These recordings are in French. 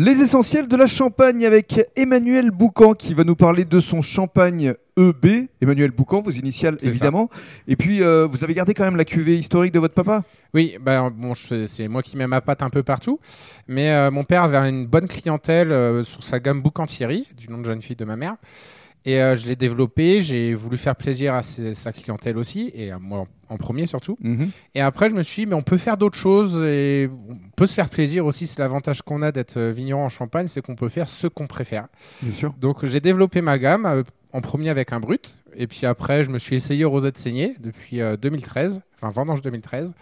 Les essentiels de la Champagne avec Emmanuel Boucan qui va nous parler de son champagne EB. Emmanuel Boucan, vos initiales ça. évidemment. Et puis euh, vous avez gardé quand même la cuvée historique de votre papa? Oui, bah, bon, c'est moi qui mets ma patte un peu partout. Mais euh, mon père avait une bonne clientèle euh, sur sa gamme Boucantieri, du nom de jeune fille de ma mère. Et euh, je l'ai développé, j'ai voulu faire plaisir à ses- sa clientèle aussi, et à moi en premier surtout. Mhm. Et après, je me suis dit, mais on peut faire d'autres choses et on peut se faire plaisir aussi. C'est l'avantage qu'on a d'être euh, vigneron en Champagne, c'est qu'on peut faire ce qu'on préfère. Bien sûr. Donc j'ai développé ma gamme euh, en premier avec un brut et puis après je me suis essayé au rosette saignée depuis euh, 2013, enfin vendange 2013.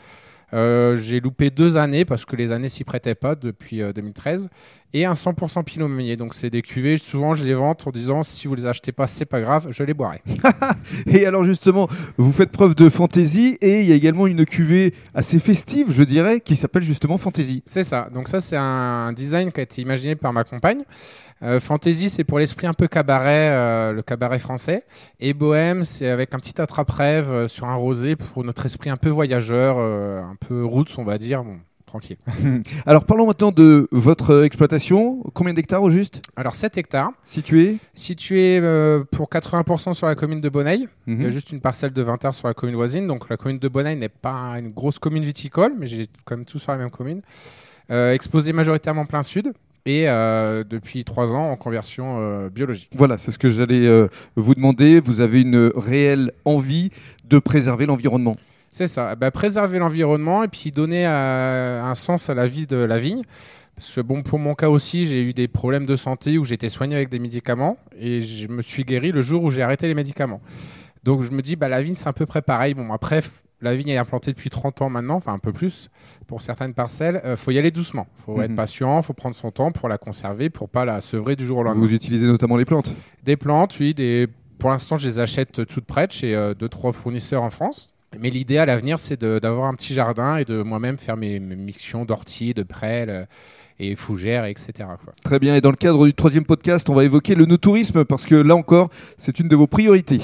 Euh, j'ai loupé deux années parce que les années s'y prêtaient pas depuis euh, 2013 et un 100% Pinot Meunier. Donc c'est des cuvées, souvent je les vante en disant si vous les achetez pas c'est pas grave, je les boirai. Et alors justement, vous faites preuve de fantaisie et il y a également une cuvée assez festive, je dirais, qui s'appelle justement Fantaisie. C'est ça. Donc ça, c'est un design qui a été imaginé par ma compagne. Euh, fantasy, c'est pour l'esprit un peu cabaret, euh, le cabaret français. Et bohème, c'est avec un petit attrape-rêve euh, sur un rosé pour notre esprit un peu voyageur, euh, un peu roots, on va dire. Bon, tranquille. Alors parlons maintenant de votre exploitation. Combien d'hectares au juste? Alors 7 hectares, Situé? Situé euh, pour 80% sur la commune de Bonneil. Il y a Mhm. juste une parcelle de 20 hectares sur la commune voisine. Donc la commune de Bonneil n'est pas une grosse commune viticole, mais j'ai quand même tout sur la même commune. Euh, exposé majoritairement plein sud et euh, depuis 3 ans en conversion euh, biologique. Voilà, c'est ce que j'allais euh, vous demander. Vous avez une réelle envie de préserver l'environnement? C'est ça, Bah, préserver l'environnement et puis donner euh, un sens à la vie de la vigne. Parce que bon, pour mon cas aussi, j'ai eu des problèmes de santé où j'étais soigné avec des médicaments et je me suis guéri le jour où j'ai arrêté les médicaments. Donc je me dis, bah, la vigne, c'est à peu près pareil. Bon, après, la vigne est implantée depuis 30 ans maintenant, enfin un peu plus pour certaines parcelles. Il faut y aller doucement. Il faut Mhm. être patient, il faut prendre son temps pour la conserver, pour pas la sevrer du jour au lendemain. Vous utilisez notamment les plantes? Des plantes, oui. Des... Pour l'instant, je les achète toutes prêtes chez euh, deux, trois fournisseurs en France. Mais l'idée à l'avenir, c'est d'avoir un petit jardin et de moi-même faire mes, missions d'ortie, de prêle euh, et fougères, etc. Très bien. Et dans le cadre du troisième podcast, on va évoquer le no-tourisme parce que là encore, c'est une de vos priorités.